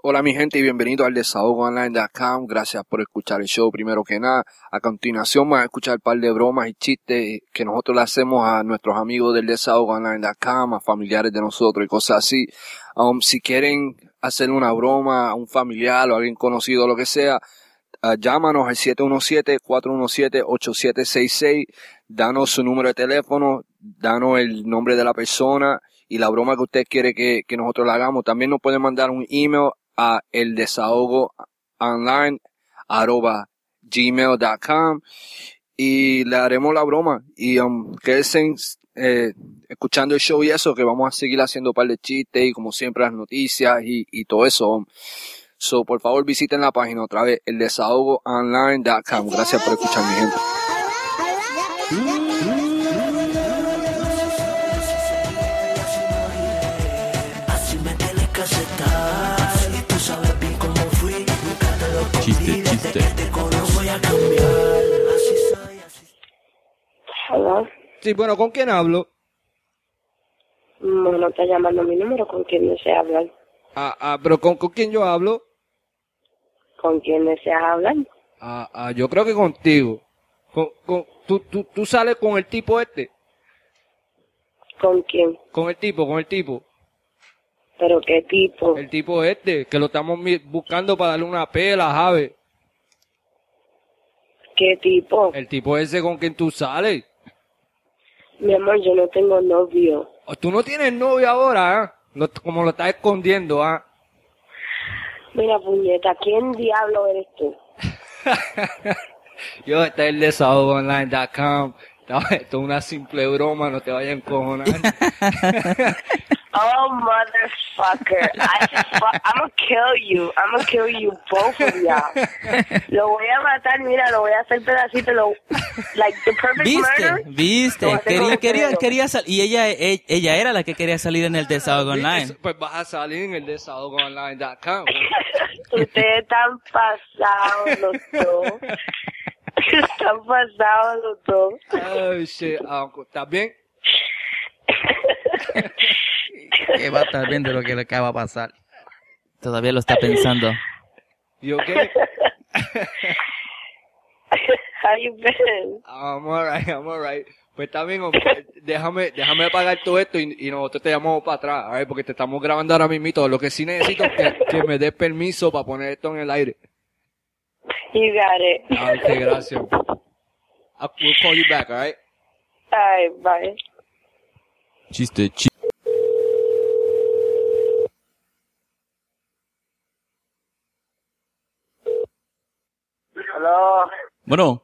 Hola mi gente y bienvenido al desahogoonline.com. Gracias por escuchar el show primero que nada. A continuación van a escuchar un par de bromas y chistes que nosotros le hacemos a nuestros amigos del desahogoonline.com, a familiares de nosotros y cosas así. Um, si quieren hacer una broma a un familiar o a alguien conocido lo que sea, uh, llámanos al 717-417-8766, danos su número de teléfono, danos el nombre de la persona y la broma que usted quiere que, que nosotros la hagamos. También nos pueden mandar un email a el desahogo online arroba gmail.com y le haremos la broma y um, quédense eh, escuchando el show y eso que vamos a seguir haciendo un par de chistes y como siempre las noticias y, y todo eso um. so por favor visiten la página otra vez el desahogo online.com gracias por escuchar mi gente soy, así Hola, sí bueno con quién hablo no está llamando mi número, ¿con quién desea hablar? ah, ah, pero con, con quién yo hablo ¿Con quién deseas hablar? ah, ah, yo creo que contigo. Con, con, tú, tú, tú sales con el tipo este. ¿Con quién? con el tipo con el tipo ¿Pero qué tipo? El tipo este, que lo estamos buscando para darle una pela, ¿sabes? ¿Qué tipo? El tipo ese con quien tú sales. Mi amor, yo no tengo novio. O Tú no tienes novio ahora, ¿ah? Lo- como lo estás escondiendo, ¿ah? Mira, puñeta, ¿quién diablo eres tú? Yo, este es el desahogoonline.com. Esto es una simple broma, no te vayas a encojonar. Oh, motherfucker. I just I'm gonna kill you. I'm gonna kill you, both of y'all. Lo voy a matar, mira, lo voy a hacer pedacito. Lo, like, the perfect ¿Viste? murder. ¿Viste? Quería, quería, quería sal- y ella, e- ella era la que quería salir en el desahogo online. Pues vas a salir en el desahogoonline.com. Ustedes están pasados los dos. Están pasados los dos. Oh, shit. Ah, ¿Estás bien? Que va a estar viendo lo que le acaba de pasar. Todavía lo está pensando. ¿Y okay? How you been? I'm alright, I'm alright. Pues está bien, déjame, déjame pagar todo esto y, y nosotros te llamamos para atrás, a ver, porque te estamos grabando ahora mismo. Lo que sí necesito es que, que me des permiso para poner esto en el aire. You got it. Ah, ok, gracias. I'll, we'll call you back, alright? Ay, bye. Chiste, chiste. Hello. Bueno,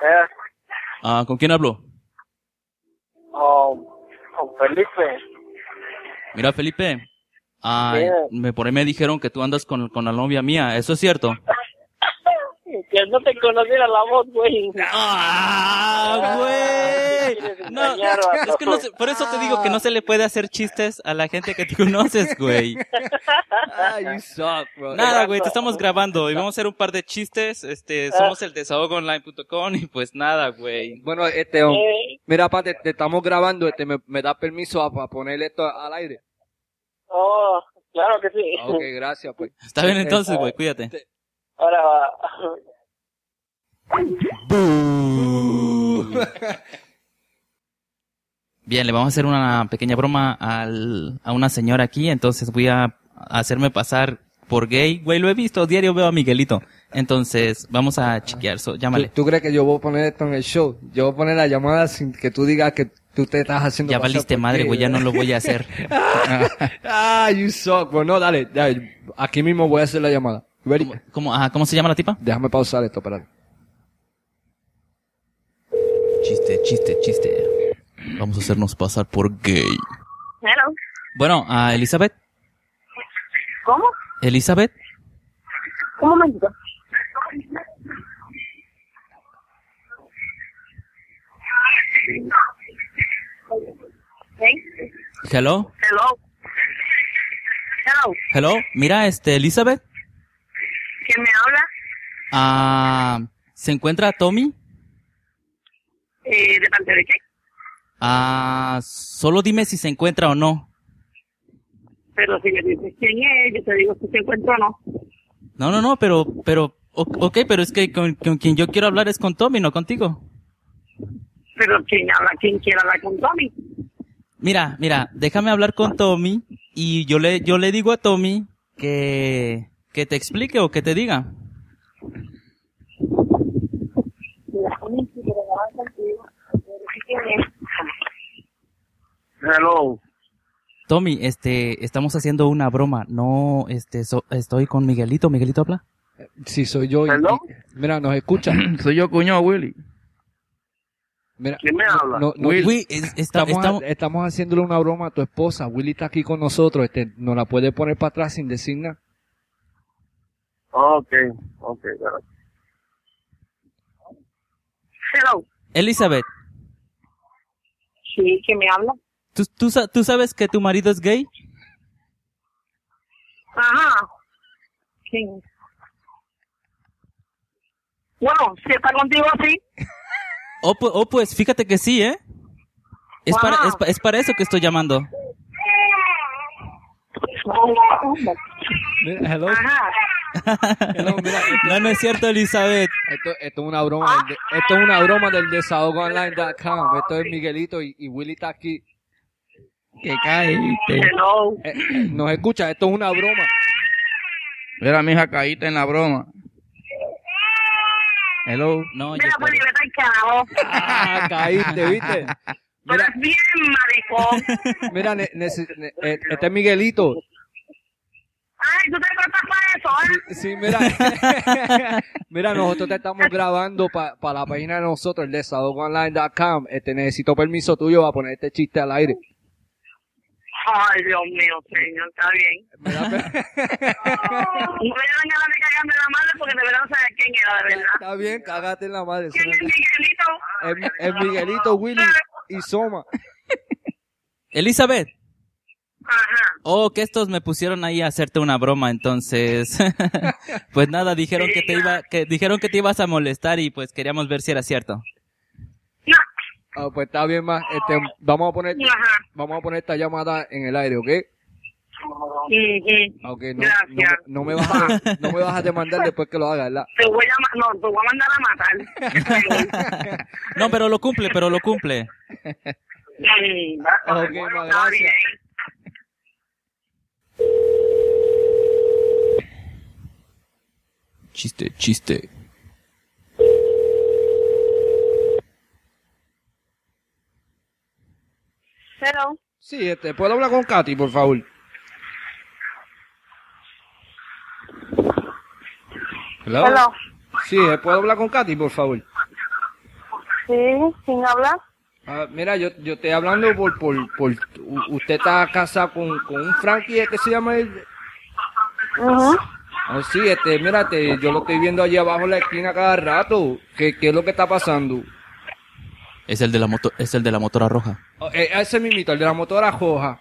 Eh, ah, ¿con quién hablo? oh, oh, Felipe. Mira, Felipe. Ah, me, por ahí me dijeron que tú andas con, con la novia mía. ¿Eso es cierto? Que no te conociera la voz, güey. ¡Ah, güey! No, es que no se- por eso te digo que no se le puede hacer chistes a la gente que tú conoces, güey. Ah, you suck, bro. Nada, güey, te estamos grabando y vamos a hacer un par de chistes. Este, somos el desahogoonline.com y pues nada, güey. Bueno, este, um, mira, pa, te, te estamos grabando, este, me, me da permiso a, a poner esto al aire. oh, claro que sí. Ok, gracias, pues. Está bien entonces, güey, cuídate. Ahora va. Bien, le vamos a hacer una pequeña broma al, a una señora aquí, entonces voy a hacerme pasar por gay. Güey, lo he visto, diario veo a Miguelito. Entonces, vamos a chequear, so, ¿Tú, llámale. tú crees que yo voy a poner esto en el show? Yo voy a poner la llamada sin que tú digas que tú te estás haciendo Ya valiste madre, güey, ya no lo voy a hacer. ah, you suck, bro. No, dale, dale. Aquí mismo voy a hacer la llamada. ¿Cómo, cómo, ajá, ¿cómo se llama la tipa? Déjame pausar esto, espérate. Chiste, chiste, chiste. Vamos a hacernos pasar por gay. Hello. Bueno, a Elizabeth. ¿Cómo? Elizabeth. Un momentito. Hello. Hello. Hello. Hello. Mira, este, Elizabeth. ¿Quién me habla? Ah, ¿se encuentra Tommy? Eh, ¿De parte de qué? Ah, solo dime si se encuentra o no. Pero si me dices quién es, yo te digo si se encuentra o no. No, no, no, pero, pero, ok, pero es que con, con quien yo quiero hablar es con Tommy, no contigo. Pero quien habla, quien quiera hablar con Tommy. Mira, mira, déjame hablar con Tommy y yo le, yo le digo a Tommy que, que te explique o que te diga. Hello. Tommy, este, estamos haciendo una broma. No, este, so- estoy con Miguelito. ¿Miguelito habla? Sí, soy yo. y- ¿Hello? y- mira, nos escucha. Soy yo, cuñado Willy. Mira, ¿Quién me habla? no- no- Will. Uy, es- está- estamos, estamos- estamos haciéndole una broma a tu esposa. Willy está aquí con nosotros. Este, nos la puede poner para atrás sin decir nada. Ok, ok, Hello. Elizabeth, Sí, ¿quién me habla? ¿tú, tú, tú sabes que tu marido es gay? Ajá. ¿Quién? Bueno, si está contigo, sí. Oh, pu- oh, pues fíjate que sí, ¿eh? Es para, es, es para eso que estoy llamando. Mira, hello. Ajá. hello, mira, No, no es cierto, Elizabeth. esto, esto es una broma. del esto es una broma del desahogoonline.com. Esto es Miguelito y, y Willy está aquí. Que caíste. Hello. Eh, eh, nos escucha. Esto es una broma. Mira, mija, caíste en la broma. Hello. No, yo Mira, pues, espero. vete al carajo. Ah, caíste, ¿viste? Tú Mira, eres bien maricón. mira, ne- ne- eh, este es Miguelito. Ay, tú te cortas para eso, ¿eh? Sí, mira. mira, nosotros te estamos grabando para la página de nosotros, el desahogoonline.com. Este, necesito permiso tuyo para poner este chiste al aire. Ay, Dios mío, señor, está bien. Mira, No me ganas de cagarme la madre porque de verdad no sabía quién era, de verdad. Está bien, cágate en la madre. ¿Quién es Miguelito? Es, es Miguelito, Willy y Soma. Elizabeth. Ajá. Oh, que estos me pusieron ahí a hacerte una broma, entonces. pues nada, dijeron que te iba, que dijeron que te ibas a molestar y pues queríamos ver si era cierto. No. Ah, pues está bien más. Este, vamos a poner, Ajá. vamos a poner esta llamada en el aire, ¿ok? Ujú. Ok, no, no, Gracias. no me vas a, no me vas a demandar después que lo haga, ¿verdad? Te voy a, no, te voy a mandar a matar. No, pero lo cumple, pero lo cumple. Bueno, gracias. Chiste, chiste. Hello. Sí, este, ¿puedo hablar con Katy, por favor? Hello. Hello. Sí, eh, ¿puedo hablar con Katy, por favor? Sí, ¿quién habla? Ah, mira, yo, yo estoy hablando por, por, por, usted está casado con, con un Frankie, ¿qué se llama él? Ujú. Oh, sí, este, mírate, yo lo estoy viendo allí abajo en la esquina cada rato. ¿Qué, qué es lo que está pasando? Es el de la moto, es el de la motora roja. Oh, eh, ese mismito, el de la motora roja.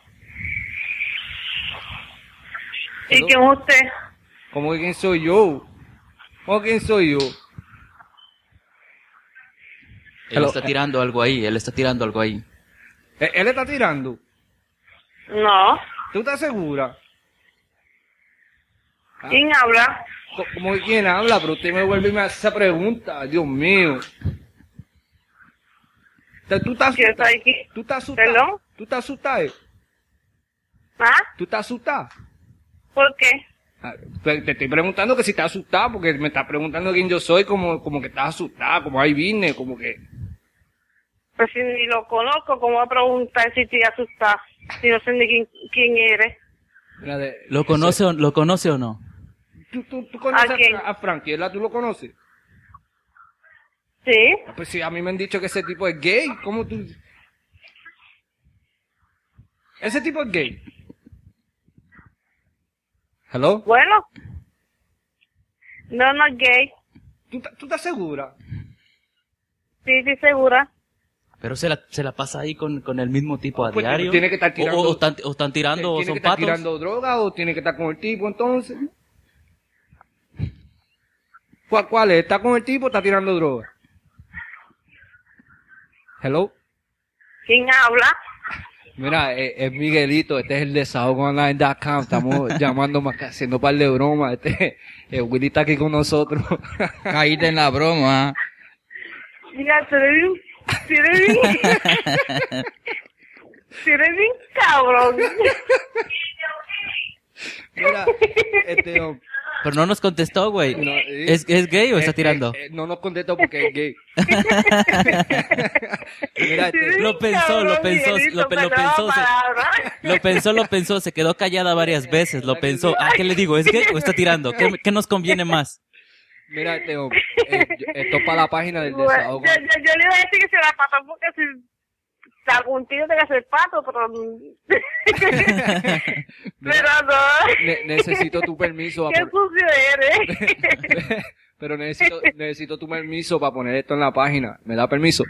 ¿Y quién es usted? ¿Cómo que quién soy yo? ¿Cómo que quién soy yo? Él Hello. está tirando algo ahí, él está tirando algo ahí. Eh, ¿Él está tirando? No. ¿Tú estás segura? Ah. ¿Quién habla? Co- ¿Cómo que quién habla? Pero usted me vuelve y me hace esa pregunta. Dios mío. Te- ¿Tú estás ¿Quién está asustada? aquí? ¿Tú estás asustada? ¿Hello? ¿Tú estás asustada? eh? ¿Ah? ¿Tú estás asustada? ¿Por qué? Ah, Te, te estoy preguntando que si estás asustada, porque me estás preguntando quién yo soy, como, como que estás asustada, como ahí vine, como que... Pues si ni lo conozco, ¿cómo va a preguntar si te asusta? Si no sé ni quién, quién eres. De- ¿Lo conoce, o, ¿Lo conoce o no? ¿Tú, tú, tú conoces ¿A a, Frankie, ¿verdad? ¿Tú lo conoces? ¿Sí? Ah, Pues sí, a mí me han dicho que ese tipo es gay. ¿Cómo tú...? Ese tipo es gay. ¿Hello? Bueno. No, no es gay. ¿Tú, ta- tú estás segura? Sí, sí, segura. Pero se la, se la pasa ahí con, con el mismo tipo a Pues, diario. tiene que estar O- tirando- O, o están, o están tirando, o ¿Tiene son que estar patos. tirando droga o tiene que estar con el tipo entonces? ¿Cuál, cuál es? ¿Está con el tipo o está tirando droga? ¿Hello? ¿Quién habla? Mira, eh, es Miguelito, este es el desahogoonline.com, estamos llamando, haciendo un par de bromas, este, eh, Willy está aquí con nosotros. Caíste en la broma. Mira, tú eres bien, tú eres bien, tú eres bien cabrón. Mira, este, Pero no nos contestó, güey. No, eh, ¿Es, ¿Es gay o está eh, tirando? eh, eh, no nos contestó porque es gay. Mira, eres este, Lo pensó, lo pensó, lo lo pensó, se-. Lo pensó, lo pensó, se quedó callada varias veces, lo pensó. Ah, ¿qué le digo? ¿Es gay o está tirando? ¿Qué, qué nos conviene más? mira, este, um, eh, esto es para la página del Bueno, desahogo. yo, yo, yo le iba a decir que se la pató porque si algún tío tenga que ser pato, pero... pero no. Ne- necesito tu permiso Qué sucio eres. pero necesito, necesito tu permiso para poner esto en la página. ¿Me da permiso?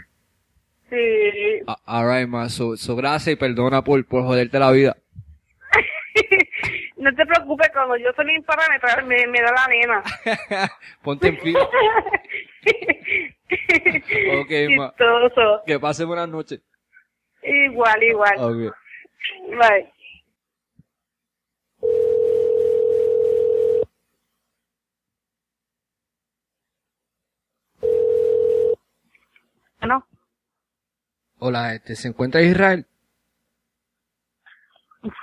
sí. Alright, ma, so, so gracias y perdona por, por joderte la vida. no te preocupes, cuando yo soy imparametral me, me da la nena. Ponte en fila. Ok, ma. Que pase buenas noches. Igual, igual. Ok. Bye. Bueno, Hola, este, ¿se encuentra Israel?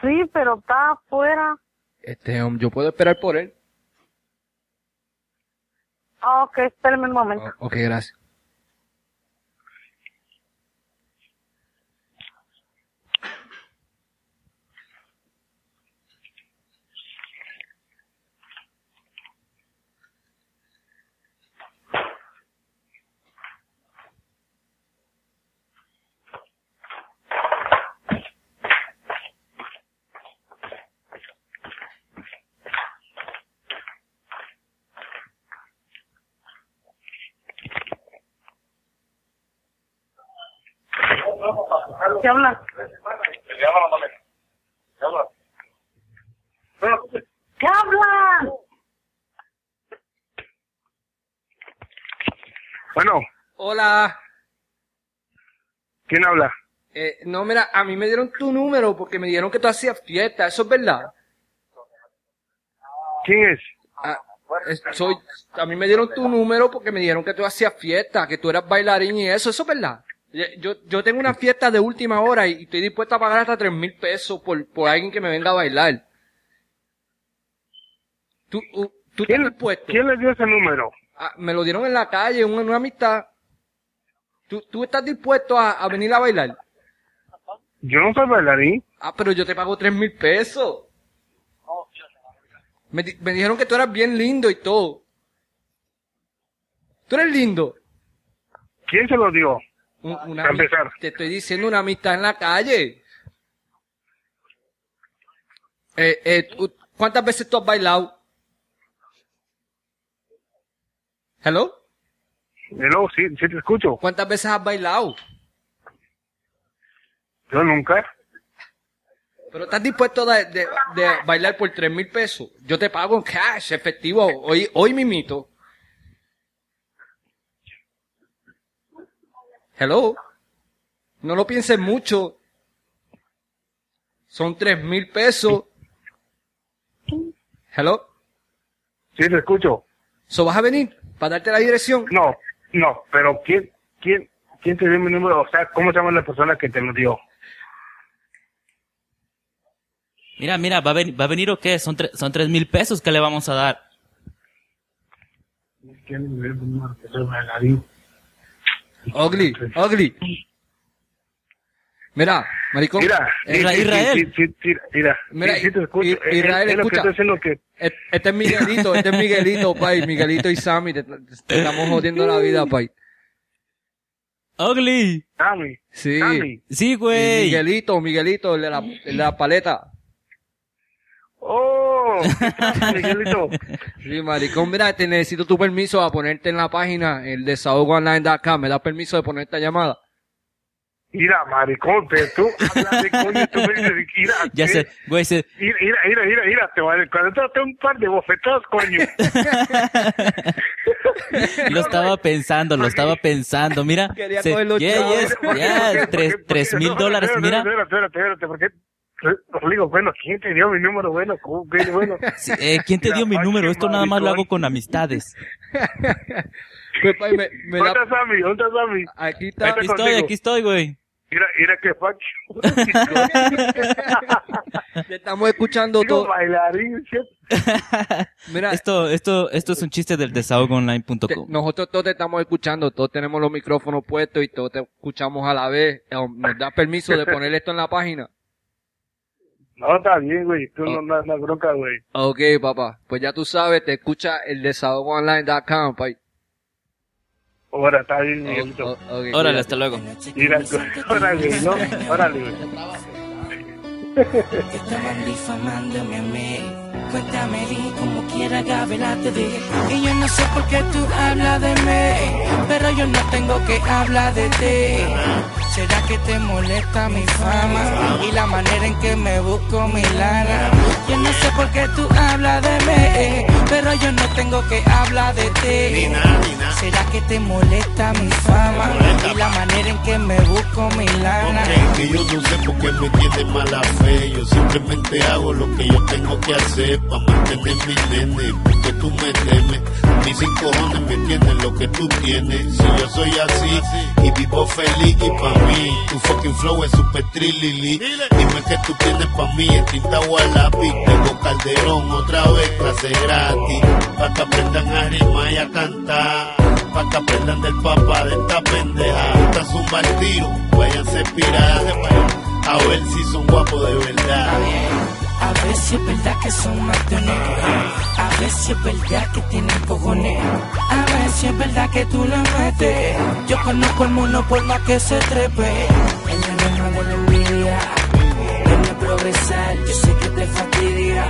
sí, pero está afuera. Este, um, yo puedo esperar por él. Ah, ok, espérame un momento. Oh, ok, gracias. ¿Qué habla? ¿Qué habla? Bueno, Hola. ¿quién habla? Eh, no, mira, a mí me dieron tu número porque me dijeron que tú hacías fiesta. ¿Eso es verdad? ¿Quién es? Ah, es- soy, a mí me dieron tu número porque me dijeron que tú hacías fiesta, que tú eras bailarín y eso. ¿Eso es verdad? Yo, yo tengo una fiesta de última hora y estoy dispuesta a pagar hasta tres mil pesos por, por alguien que me venga a bailar. ¿Tú, tú estás ¿Quién, dispuesto? ¿Quién le dio ese número? Ah, me lo dieron en la calle, una, una amistad. ¿Tú, ¿Tú estás dispuesto a, a venir a bailar? Yo no soy bailarín. Ah, pero yo te pago tres mil pesos. Me, di- me dijeron que tú eras bien lindo y todo. ¿Tú eres lindo? ¿Quién se lo dio? Un- una empezar. Te estoy diciendo una amistad en la calle. Eh, eh, ¿Cuántas veces tú has bailado? ¿Hello? Hello, sí, sí te escucho. ¿Cuántas veces has bailado? Yo nunca. Pero estás dispuesto de, de- de bailar por tres mil pesos. Yo te pago en cash, efectivo, hoy, hoy mimito. Hello. No lo pienses mucho. Son tres mil pesos. Hello. Sí te escucho. ¿So vas a venir para darte la dirección? No, no, pero ¿quién, quién, quién te dio mi número? O sea, ¿cómo se llama la persona que te lo dio? Mira, mira, ¿va a, ven- ¿va a venir o qué? Son, tre- son tres mil pesos que le vamos a dar. ¿Quién me dio mi número? Que soy bailarín. Ugly, ugly. Mira, maricón. Mira, Israel. Sí, sí, sí, mira, Mira, sí, sí te escucho. I- Es- es- Israel, es lo que escucha. Este es Miguelito, este es Miguelito, pay. Miguelito y Sammy, te, te estamos jodiendo la vida, pay. ¡Ugly! Sammy, Sí. Sammy. Sí, Y güey. Miguelito, Miguelito, el de la, el de la paleta. Oh. Sí, maricón, mira, te necesito tu permiso a ponerte en la página, el desahogoonline.com. ¿Me das permiso de poner esta llamada? Mira, maricón, pero tú hablas de coño, tú me dices, mira, Ya sé, güey, se- Mira, mira, mira, mira, mira, te voy a doy un par de bofetadas, coño. Lo estaba pensando, lo estaba pensando. Mira, Quería se- coger los yeah, yes. ¿Por tres, qué? tres mil dólares, mira. Espérate, espérate, espérate, ¿por Os digo, bueno, ¿quién te dio mi número? Bueno, ¿cómo que bueno? Sí, eh, ¿Quién te dio mi número? you, Esto nada más lo hago con amistades. Pues, pai, me, me ¿Dónde da- está Sammy? ¿Dónde está Sammy? Aquí está. Aquí estoy, contigo. aquí estoy, güey. Mira, mira que you. Te estamos escuchando Digo, todo. bailarín. Mira, Esto, esto, esto es un chiste del desahogoonline.com. nosotros todos te estamos escuchando, todos tenemos los micrófonos puestos y todos te escuchamos a la vez. Eh, ¿Nos da permiso de poner esto en la página? No, está bien, güey. Tú Oh. no, no, no bronca, güey. Ok, papá. Pues ya tú sabes, te escucha el desahogoonline.com, pai. Ahora, está bien, Oh, Miguelito. oh, Órale, cuídate. hasta luego. Mira, órale, ¿no? Órale, güey. Estaban difamándome a mí. Cuéntame di como quiera Gabela te dije. Y yo no sé por qué tú hablas de mí, pero yo no tengo que hablar de ti. ¿Será que te molesta mi fama y la manera en que me busco mi lana? Yo no sé por qué tú hablas de mí, pero yo no tengo que hablar de ti. ¿Será que te molesta mi fama y la manera en que me busco mi lana? Ok, que yo no sé por qué me tiene mala fe. Yo simplemente hago lo que yo tengo que hacer para mantener mi nene. Porque tú me temes. Mis cinco cojones me tienen lo que tú tienes. Si yo soy así y vivo feliz y pa' mí, tu fucking flow es super trilili. Dime que tú tienes pa' mí en tinta o a lápiz. Tengo calderón otra vez, clase gratis. Pa' que aprendan a rimar y a cantar. Pa' que aprendan del papá de esta pendeja. Esta es un mal tiro, váyanse piradas. A ver si son guapos de verdad. A ver si es verdad que son matones. A ver si es verdad que tienen cojones. A ver si es verdad que tú lo metes. Yo conozco el mundo por más que se trepe. En la Yo sé que te fastidia.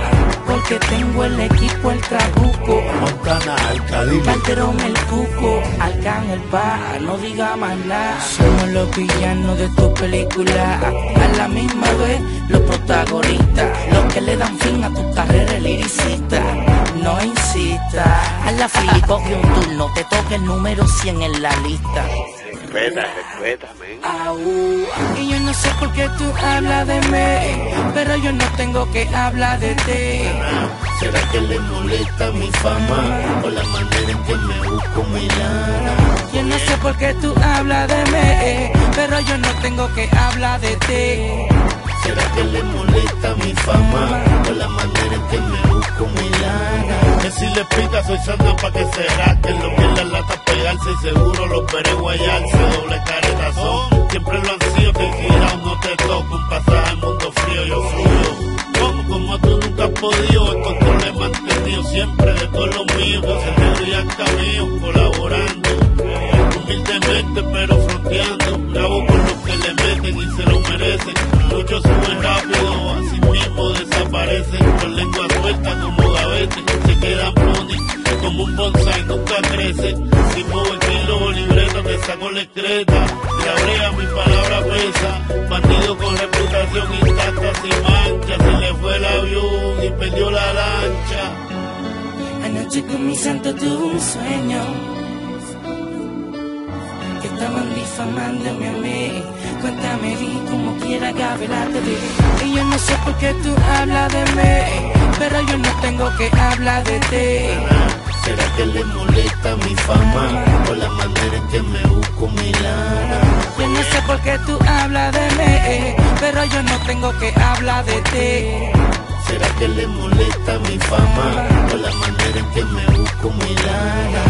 Porque tengo el equipo, el trabuco. Montana, Alcadillo. Calderón el cuco, Alcan el pa, no diga más nada. Somos los villanos de tu película, a la misma vez los protagonistas, los que le dan fin a tu carrera liricista. No insista, a la fili coge un turno, te toca el número 100 en la lista. Respeta. Y yo no sé por qué tú hablas de mí, pero yo no tengo que hablar de ti. ¿Será que le molesta mi fama? O la manera en que me busco mi lana. Yo no sé por qué tú hablas de mí, pero yo no tengo que hablar de ti. ¿Será que le molesta mi fama? O la manera en que me busco mi lana. Que si le pica soy sana pa' que será que lo que en la lata y seguro los veré guayarse. Doble careta siempre lo han sido que girado no te toca un pasaje al mundo frío, yo fluyo. Como, como tú nunca has podido, el control he mantenido siempre de todo lo mío. Que se te brillan caminos colaborando. Humildemente pero fronteando, bravo por los que le meten y se lo merecen. Muchos suben rápido, así mismo desaparecen. Con lengua suelta como gavete, se quedan pony, como un bonsai, nunca crece. Si muevo el kilo, libreta, te saco la excreta. La brea, mi palabra pesa. Bandido con reputación intacta, sin mancha. Se le fue el avión y perdió la lancha. Anoche con mi santo tuve un sueño que estaban difamándome a mí. Cuéntame di como quiera Gabela te dije. Y yo no sé por qué tú hablas de mí, pero yo no tengo que hablar de ti. ¿Será que le molesta mi fama? O la manera en que me busco mi lana. Yo no sé por qué tú hablas de mí, pero yo no tengo que hablar de ti. ¿Será que le molesta mi fama? O la manera en que me busco mi lana.